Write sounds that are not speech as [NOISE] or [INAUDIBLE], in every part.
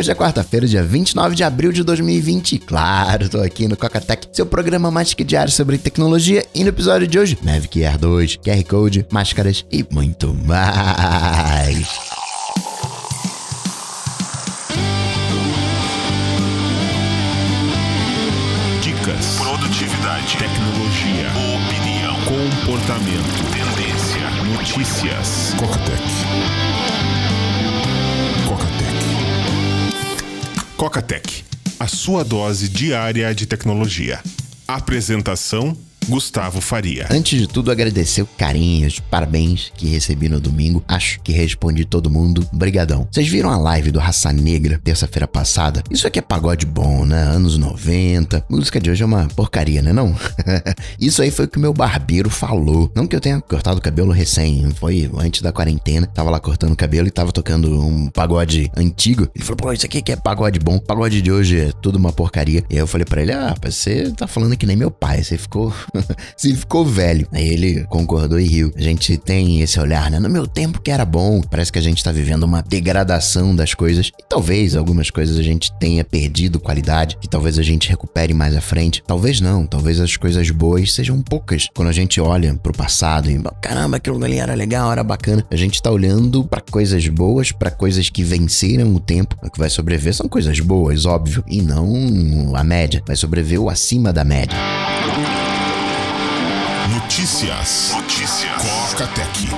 Já é quarta-feira, dia 29 de abril de 2020. Claro, tô aqui no Cocatec, seu programa mais que diário sobre tecnologia. E no episódio de hoje, Mavic Air 2, QR Code, máscaras e muito mais. Dicas, produtividade, tecnologia, opinião, comportamento, tendência, notícias. Cocatec, a sua dose diária de tecnologia. Apresentação Gustavo Faria. Antes de tudo, agradecer o carinho, os parabéns que recebi no domingo. Acho que respondi todo mundo. Brigadão. Vocês viram a live do Raça Negra terça-feira passada? Isso aqui é pagode bom, né? Anos 90. música de hoje é uma porcaria, né não? [LAUGHS] Isso aí foi o que o meu barbeiro falou. Não que eu tenha cortado o cabelo recém, foi antes da quarentena. Tava lá cortando o cabelo e tava tocando um pagode antigo. Ele falou, pô, isso aqui que é pagode bom. Pagode de hoje é tudo uma porcaria. E aí eu falei para ele, ah, você tá falando que nem meu pai. Você ficou [LAUGHS] se ficou velho. Aí ele concordou e riu. A gente tem esse olhar, né? No meu tempo que era bom, parece que a gente tá vivendo uma degradação das coisas. E talvez algumas coisas a gente tenha perdido qualidade, que talvez a gente recupere mais à frente. Talvez não, talvez as coisas boas sejam poucas. Quando a gente olha pro passado e, caramba, aquilo ali era legal, era bacana. A gente tá olhando para coisas boas, para coisas que venceram o tempo. O que vai sobreviver são coisas boas, óbvio, e não a média. Vai sobreviver o acima da média. Notícias. Notícias. Coca Tech.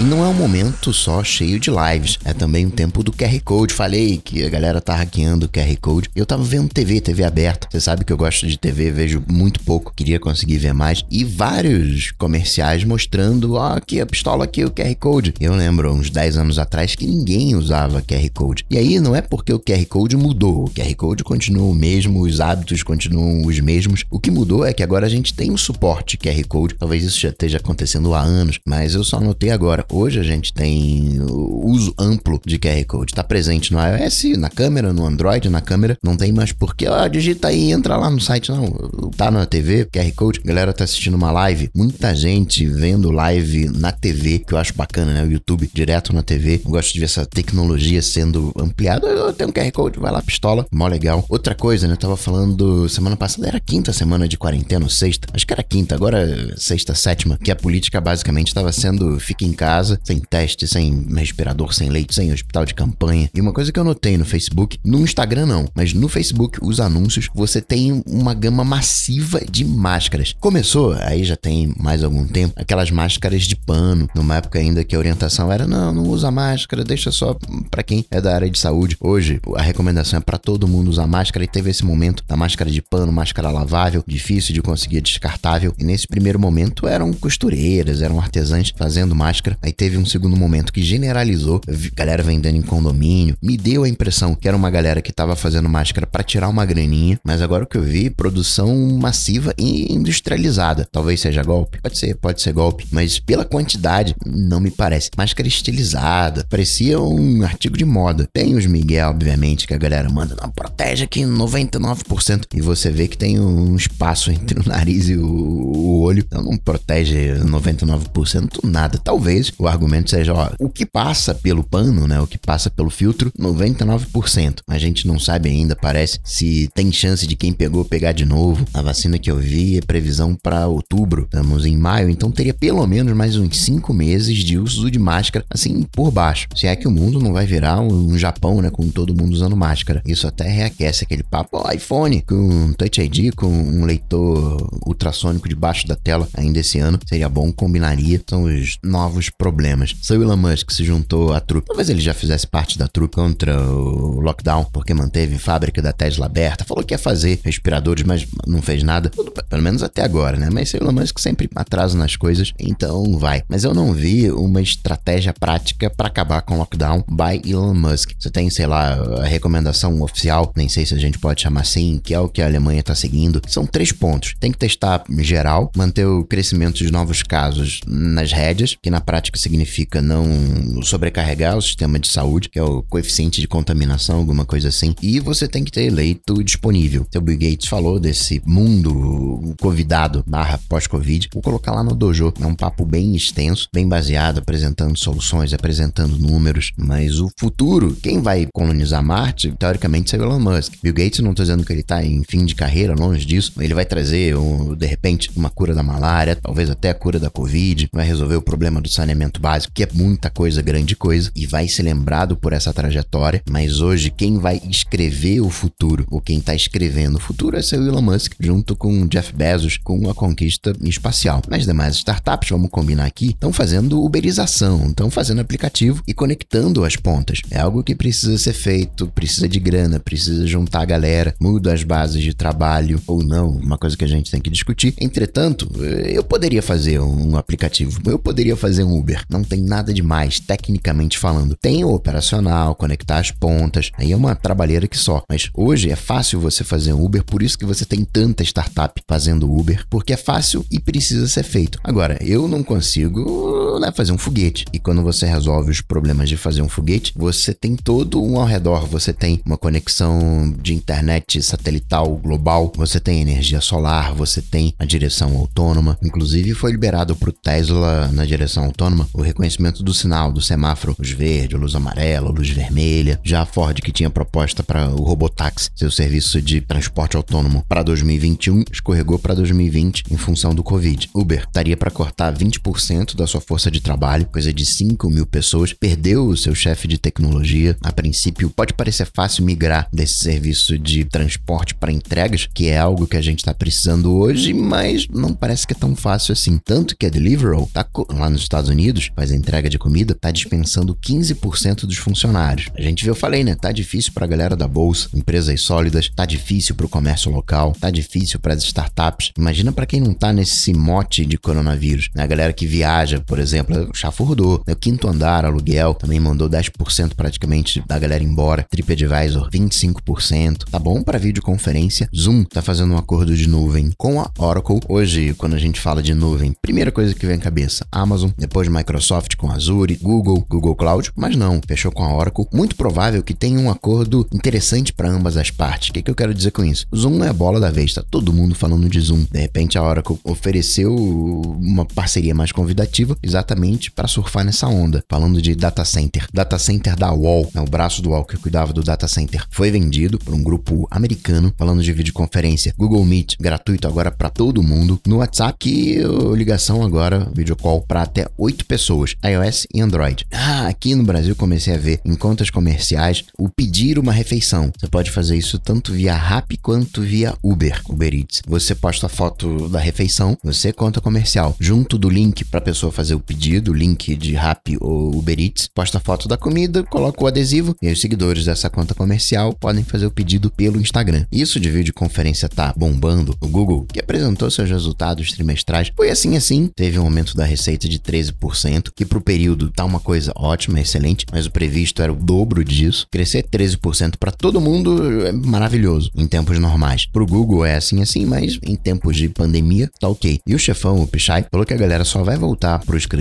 E não é um momento só cheio de lives, é também o tempo do QR Code. Falei que a galera tá hackeando o QR Code. Eu tava vendo TV, TV aberta. Você sabe que eu gosto de TV, vejo muito pouco, queria conseguir ver mais. E vários comerciais mostrando, ó, aqui a pistola, aqui o QR Code. Eu lembro, uns 10 anos atrás, que ninguém usava QR Code. E aí não é porque o QR Code mudou, o QR Code continua o mesmo, os hábitos continuam os mesmos. O que mudou é que agora a gente tem um suporte QR Code. Talvez isso já esteja acontecendo há anos, mas eu só notei agora. Hoje a gente tem uso amplo de QR Code. Está presente no iOS, na câmera, no Android, na câmera. Não tem mais porque, ó, digita aí, entra lá no site. Não, tá na TV, QR Code. A galera tá assistindo uma live. Muita gente vendo live na TV, que eu acho bacana, né? O YouTube direto na TV. Eu gosto de ver essa tecnologia sendo ampliada. Tenho um QR Code, vai lá, pistola. Mó legal. Outra coisa, né? Eu tava falando semana passada, era quinta semana de quarentena, ou sexta. Acho que era quinta, agora é sexta, sétima. Que a política basicamente estava sendo fica em casa casa, sem teste, sem respirador, sem leite, sem hospital de campanha. E uma coisa que eu notei no Facebook, no Instagram não, mas no Facebook, os anúncios, você tem uma gama massiva de máscaras. Começou, aí já tem mais algum tempo, aquelas máscaras de pano, numa época ainda que a orientação era não, não usa máscara, deixa só para quem é da área de saúde. Hoje, a recomendação é para todo mundo usar máscara e teve esse momento da máscara de pano, máscara lavável, difícil de conseguir descartável. E nesse primeiro momento eram costureiras, eram artesãs fazendo máscara. Aí teve um segundo momento que generalizou, galera vendendo em condomínio. Me deu a impressão que era uma galera que tava fazendo máscara para tirar uma graninha, mas agora o que eu vi, produção massiva e industrializada. Talvez seja golpe, pode ser, pode ser golpe, mas pela quantidade, não me parece. Máscara estilizada, parecia um artigo de moda. Tem os Miguel, obviamente, que a galera manda, não, protege aqui 99%. E você vê que tem um espaço entre o nariz e o, olho, então não protege 99% nada. Talvez o argumento seja, ó, o que passa pelo pano, né, o que passa pelo filtro, 99%. A gente não sabe ainda, parece, se tem chance de quem pegou pegar de novo. A vacina que eu vi é previsão para outubro, estamos em maio, então teria pelo menos mais uns 5 meses de uso de máscara, assim, por baixo. Se é que o mundo não vai virar um, um Japão, né, com todo mundo usando máscara. Isso até reaquece aquele papo, ó, iPhone com Touch ID, com um leitor ultrassônico debaixo da tela ainda esse ano, seria bom, combinaria. São os novos problemas. Se o Elon Musk se juntou à trupe, talvez ele já fizesse parte da trupe contra o lockdown, porque manteve fábrica da Tesla aberta, falou que ia fazer respiradores, mas não fez nada, pelo menos até agora, né? Mas o Elon Musk sempre atrasa nas coisas, então vai. Mas eu não vi uma estratégia prática para acabar com o lockdown by Elon Musk. Você tem, sei lá, a recomendação oficial, nem sei se a gente pode chamar assim, que é o que a Alemanha está seguindo. São três pontos. Tem que testar geral, manter o crescimento de novos casos nas rédeas, que na prática que significa não sobrecarregar o sistema de saúde, que é o coeficiente de contaminação, alguma coisa assim. E você tem que ter leito disponível. Seu Bill Gates falou desse mundo convidado barra pós-Covid. Vou colocar lá no dojo. É um papo bem extenso, bem baseado, apresentando soluções, apresentando números. Mas o futuro, quem vai colonizar Marte, teoricamente, é o Elon Musk. Bill Gates, não tô dizendo que ele tá em fim de carreira, longe disso. Ele vai trazer, de repente, uma cura da malária, talvez até a cura da Covid, vai resolver o problema do saneamento básico, que é muita coisa, grande coisa, e vai ser lembrado por essa trajetória. Mas hoje, quem vai escrever o futuro, ou quem tá escrevendo o futuro, é seu Elon Musk, junto com Jeff Bezos, com a conquista espacial. As demais startups, vamos combinar aqui, estão fazendo uberização, estão fazendo aplicativo e conectando as pontas. É algo que precisa ser feito, precisa de grana, precisa juntar a galera, muda as bases de trabalho ou não, uma coisa que a gente tem que discutir. Entretanto, eu poderia fazer um aplicativo, eu poderia fazer um Uber. Não tem nada demais, tecnicamente falando. Tem o operacional, conectar as pontas, aí é uma trabalheira que só. Mas hoje é fácil você fazer um Uber, por isso que você tem tanta startup fazendo Uber, porque é fácil e precisa ser feito. Agora, eu não consigo né, fazer um foguete. E quando você resolve os problemas de fazer um foguete, você tem todo um ao redor. Você tem uma conexão de internet satelital global, você tem energia solar, você tem a direção autônoma. Inclusive, foi liberado para o Tesla na direção autônoma o reconhecimento do sinal do semáforo, luz verde, luz amarela, luz vermelha. Já a Ford, que tinha proposta para o Robotaxi, seu serviço de transporte autônomo, para 2021, escorregou para 2020 em função do Covid. Uber estaria para cortar 20% da sua força de trabalho, coisa de 5 mil pessoas, perdeu o seu chefe de tecnologia. A princípio, pode parecer fácil migrar desse serviço de transporte para entregas, que é algo que a gente está precisando hoje, mas não parece que é tão fácil assim. Tanto que a Deliveroo, tá lá nos Estados Unidos, faz a entrega de comida, tá dispensando 15% dos funcionários. A gente viu, eu falei, né? Tá difícil para a galera da bolsa, empresas sólidas, tá difícil para o comércio local, tá difícil para as startups. Imagina para quem não tá nesse mote de coronavírus. Né? A galera que viaja, por exemplo, chafurdou. Né? Quinto andar, aluguel, também mandou 10% praticamente da galera embora. TripAdvisor, 25%. Tá bom para videoconferência. Zoom tá fazendo um acordo de nuvem com a Oracle. Hoje, quando a gente fala de nuvem, primeira coisa que vem à cabeça, Amazon, depois Microsoft com Azure, Google, Google Cloud, mas não, fechou com a Oracle. Muito provável que tenha um acordo interessante para ambas as partes. O que, que eu quero dizer com isso? Zoom é a bola da vez, tá todo mundo falando de Zoom. De repente a Oracle ofereceu uma parceria mais convidativa exatamente para surfar nessa onda. Falando de data center. Data center da Wall, né, o braço do Wall que cuidava do data center, foi vendido por um grupo americano. Falando de videoconferência, Google Meet gratuito agora para todo mundo. No WhatsApp, que ligação agora, video call para até 8 pessoas, iOS e Android. Ah, aqui no Brasil comecei a ver em contas comerciais o pedir uma refeição. Você pode fazer isso tanto via Rappi quanto via Uber, Uber Eats. Você posta a foto da refeição, você conta comercial, junto do link para a pessoa fazer o pedido, link de Rappi ou Uber Eats, posta foto da comida, coloca o adesivo e os seguidores dessa conta comercial podem fazer o pedido pelo Instagram. Isso de videoconferência tá bombando. O Google, que apresentou seus resultados trimestrais, foi assim assim, teve um aumento da receita de 13%, que pro período tá uma coisa ótima, excelente, mas o previsto era o dobro disso. Crescer 13% para todo mundo é maravilhoso em tempos normais. Pro Google é assim assim, mas em tempos de pandemia tá ok. E o chefão, o Pichai, falou que a galera só vai voltar pro escritório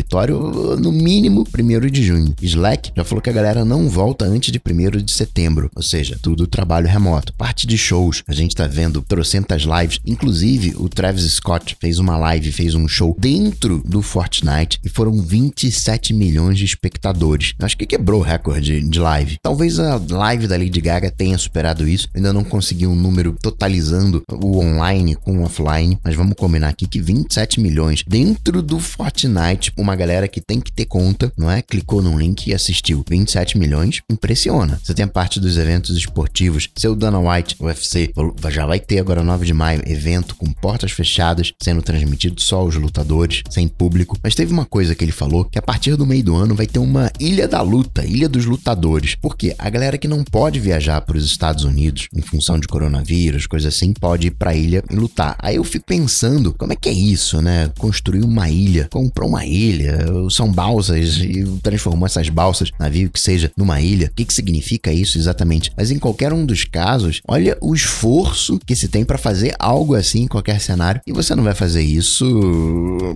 no mínimo 1 de junho. Slack já falou que a galera não volta antes de 1 de setembro, ou seja, tudo trabalho remoto. Parte de shows, a gente tá vendo trocentas lives, inclusive o Travis Scott fez uma live, fez um show dentro do Fortnite e foram 27 milhões de espectadores. Acho que quebrou o recorde de live. Talvez a live da Lady Gaga tenha superado isso, ainda não consegui um número totalizando o online com o offline, mas vamos combinar aqui que 27 milhões dentro do Fortnite, uma galera que tem que ter conta, não é? Clicou num link e assistiu. 27 milhões, impressiona. Você tem a parte dos eventos esportivos, seu Dana White, UFC, já vai ter agora 9 de maio, evento com portas fechadas, sendo transmitido só aos lutadores, sem público. Mas teve uma coisa que ele falou, que a partir do meio do ano vai ter uma Ilha da Luta, Ilha dos Lutadores. Porque a galera que não pode viajar para os Estados Unidos em função de coronavírus, coisa assim, pode ir para a ilha e lutar. Aí eu fico pensando, como é que é isso, né? Construir uma ilha, comprar uma ilha ilha, são balsas e transformou essas balsas, navio que seja, numa ilha. O que, que significa isso exatamente? Mas em qualquer um dos casos, olha o esforço que se tem para fazer algo assim em qualquer cenário e você não vai fazer isso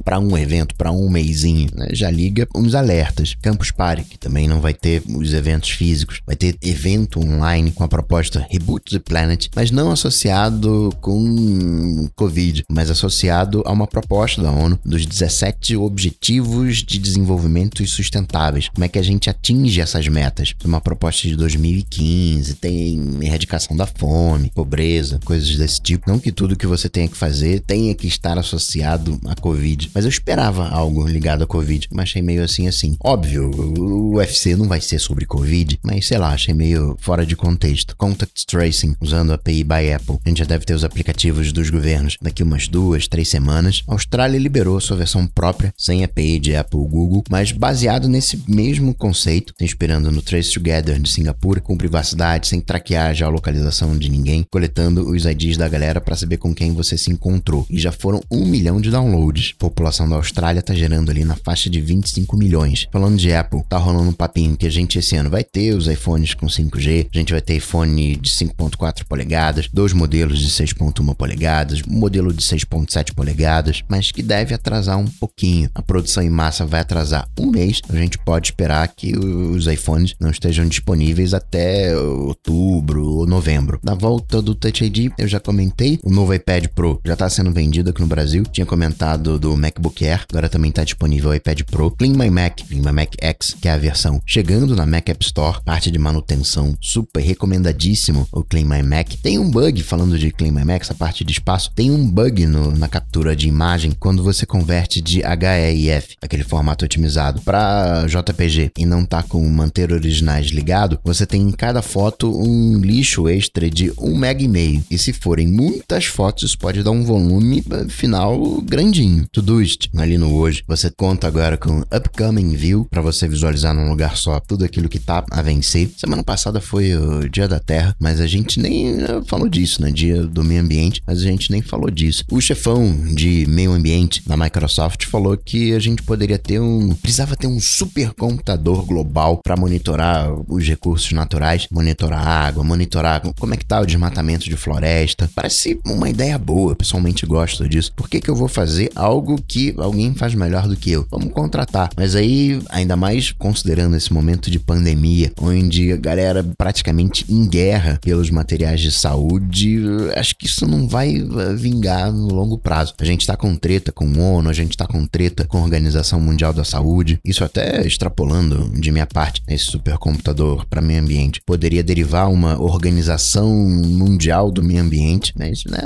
para um evento, para um mêsinho, né? Já liga uns alertas. Campus Party, que também não vai ter os eventos físicos, vai ter evento online com a proposta Reboot the Planet, mas não associado com Covid, mas associado a uma proposta da ONU dos 17 Objetivos de Desenvolvimento Sustentáveis. Como é que a gente atinge essas metas? Uma proposta de 2015, tem erradicação da fome, pobreza, coisas desse tipo. Não que tudo que você tenha que fazer tenha que estar associado à Covid, mas eu esperava algo ligado à Covid, mas achei meio assim assim. Óbvio, o UFC não vai ser sobre Covid, mas sei lá, achei meio fora de contexto. Contact Tracing, usando a API by Apple. A gente já deve ter os aplicativos dos governos daqui umas duas, três semanas. A Austrália liberou sua versão própria, sem API de Apple Google, mas baseado nesse mesmo conceito, inspirando no Trace Together de Singapura, com privacidade, sem traquear a geolocalização de ninguém, coletando os IDs da galera para saber com quem você se encontrou. E já foram um milhão de downloads. A população da Austrália tá gerando ali na faixa de 25 milhões. Falando de Apple, tá rolando um papinho que a gente esse ano vai ter os iPhones com 5G, a gente vai ter iPhone de 5.4 polegadas, dois modelos de 6.1 polegadas, um modelo de 6.7 polegadas, mas que deve atrasar um pouquinho. A produção em massa vai atrasar um mês. A gente pode esperar que os iPhones não estejam disponíveis até outubro ou novembro. Na volta do Touch ID, eu já comentei, o novo iPad Pro já está sendo vendido aqui no Brasil. Tinha comentado do MacBook Air, agora também está disponível o iPad Pro. Clean My Mac, Clean My Mac X, que é a versão chegando na Mac App Store, parte de manutenção super recomendadíssimo o Clean My Mac. Tem um bug, falando de Clean My Mac, essa parte de espaço, tem um bug no, na captura de imagem quando você converte de HEIF, aquele formato otimizado, para JPG e não tá com manter originais ligado, você tem em cada foto um lixo extra de 1 mega e se forem muitas fotos, isso pode dar um volume final grandinho. Todoist, ali no hoje, você conta agora com Upcoming View para você visualizar num lugar só tudo aquilo que tá a vencer. Semana passada foi o Dia da Terra, mas a gente nem eh, falou disso, né? Dia do meio ambiente, mas a gente nem falou disso. O chefão de meio ambiente da Microsoft falou que a gente poderia ter um. precisava ter um supercomputador global para monitorar os recursos naturais, monitorar água, monitorar como é que tá o desmatamento de floresta. Parece uma ideia boa, pessoalmente gosto disso. Por que, que eu vou fazer algo que alguém faz melhor do que eu? Vamos contratar. Mas aí, ainda mais considerando esse momento de pandemia, onde a galera praticamente em guerra pelos materiais de saúde, acho que isso não vai vingar no longo prazo. A gente tá com treta com o ONU, a gente tá com treta com a Organização Mundial da Saúde. Isso até extrapolando de minha parte esse supercomputador para meio ambiente. Poderia derivar uma organização mundial do meio ambiente, mas né,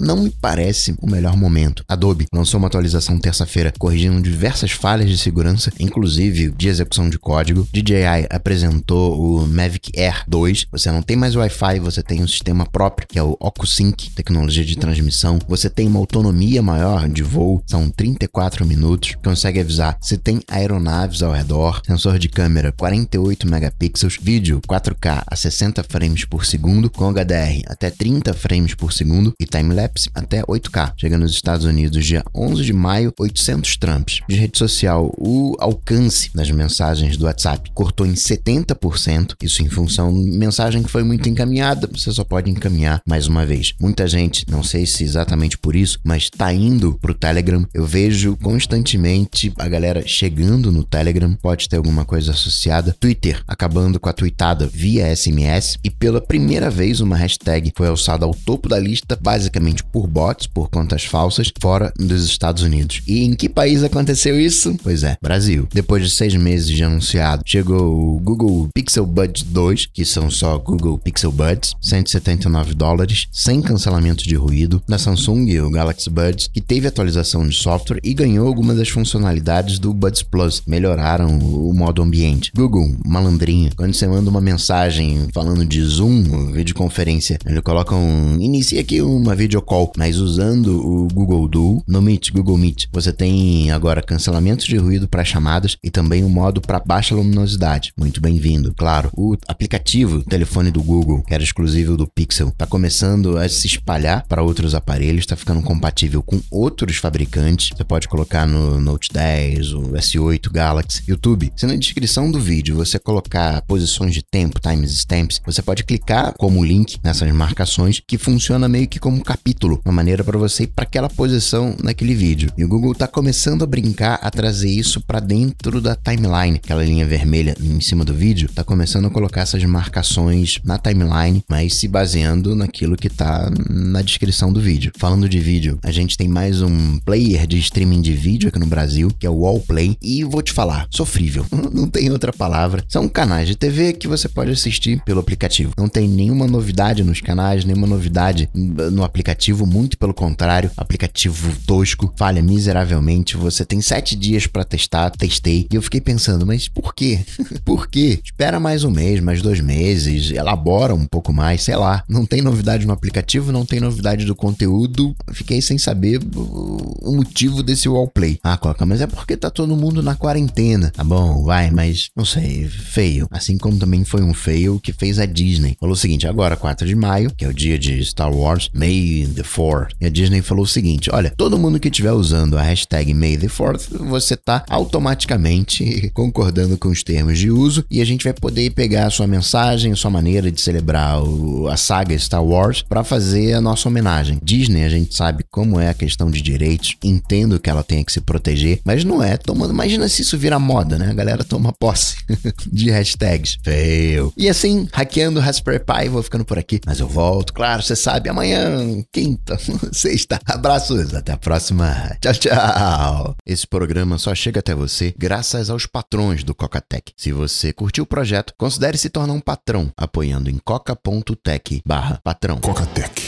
não me parece o melhor momento. Adobe lançou uma atualização terça-feira corrigindo diversas falhas de segurança, inclusive de execução de código. DJI apresentou o Mavic Air 2. Você não tem mais Wi-Fi, você tem um sistema próprio, que é o OcuSync, tecnologia de transmissão. Você tem uma autonomia maior de voo, são 34 minutos. Consegue avisar se tem aeronaves ao redor, sensor de câmera 48 megapixels, vídeo 4K a 60 frames por segundo, com HDR até 30 frames por segundo e timelapse até 8K. Chega nos Estados Unidos dia 11 de maio, 800 Trumps. De rede social, o alcance das mensagens do WhatsApp cortou em 70%, isso em função de mensagem que foi muito encaminhada, você só pode encaminhar mais uma vez. Muita gente, não sei se exatamente por isso, mas tá indo pro Telegram. Eu vejo constantemente a galera chegando no Telegram, pode ter alguma coisa associada. Twitter acabando com a tweetada via SMS e pela primeira vez uma hashtag foi alçada ao topo da lista, basicamente por bots, por contas falsas, fora dos Estados Unidos. E em que país aconteceu isso? Pois é, Brasil. Depois de seis meses de anunciado, chegou o Google Pixel Buds 2, que são só Google Pixel Buds, 179 dólares, sem cancelamento de ruído. Da Samsung, o Galaxy Buds, que teve atualização de software e ganhou algumas das funcionalidades do Buds Plus, melhoraram o modo ambiente. Google, malandrinho, quando você manda uma mensagem falando de Zoom, videoconferência, ele coloca um. Inicia aqui uma videocall, mas usando o Google Duo no Meet, Google Meet. Você tem agora cancelamento de ruído para chamadas e também um modo para baixa luminosidade. Muito bem-vindo. Claro, o aplicativo telefone do Google, que era exclusivo do Pixel, está começando a se espalhar para outros aparelhos, está ficando compatível com outros fabricantes. Você pode colocar no Note Note 10, o S8 Galaxy, YouTube. Se na descrição do vídeo você colocar posições de tempo, timestamps, você pode clicar como link nessas marcações que funciona meio que como capítulo, uma maneira para você ir para aquela posição naquele vídeo. E o Google está começando a brincar a trazer isso para dentro da timeline, aquela linha vermelha em cima do vídeo, está começando a colocar essas marcações na timeline, mas se baseando naquilo que está na descrição do vídeo. Falando de vídeo, a gente tem mais um player de streaming de vídeo aqui no Brasil, que é o Wallplay, e vou te falar, sofrível, [LAUGHS] não tem outra palavra. São canais de TV que você pode assistir pelo aplicativo. Não tem nenhuma novidade nos canais, nenhuma novidade no aplicativo, muito pelo contrário, aplicativo tosco, falha miseravelmente. Você tem sete dias para testar, testei, e eu fiquei pensando, mas por quê? [LAUGHS] por quê? Espera mais um mês, mais dois meses, elabora um pouco mais, sei lá. Não tem novidade no aplicativo, não tem novidade do conteúdo. Fiquei sem saber o motivo desse wallplay. Ah, Coca, mas é porque tá todo mundo na quarentena. Tá bom, vai, mas não sei, feio. Assim como também foi um fail que fez a Disney. Falou o seguinte: agora, 4 de maio, que é o dia de Star Wars, May the 4th. E a Disney falou o seguinte: olha, todo mundo que estiver usando a hashtag May the 4th, você tá automaticamente [LAUGHS] concordando com os termos de uso e a gente vai poder pegar a sua mensagem, a sua maneira de celebrar o, a saga Star Wars para fazer a nossa homenagem. Disney, a gente sabe como é a questão de direitos, entendo que ela tenha que se proteger, mas não é tomando. Imagina se isso vira moda, né? A galera toma posse [LAUGHS] de hashtags. Fail. E assim, hackeando Raspberry Pi, vou ficando por aqui. Mas eu volto, claro, você sabe, amanhã, quinta, [LAUGHS] sexta. Abraços, até a próxima. Tchau, tchau. Esse programa só chega até você graças aos patrões do Cocatec. Se você curtiu o projeto, considere se tornar um patrão apoiando em coca.tech barra patrão. Cocatec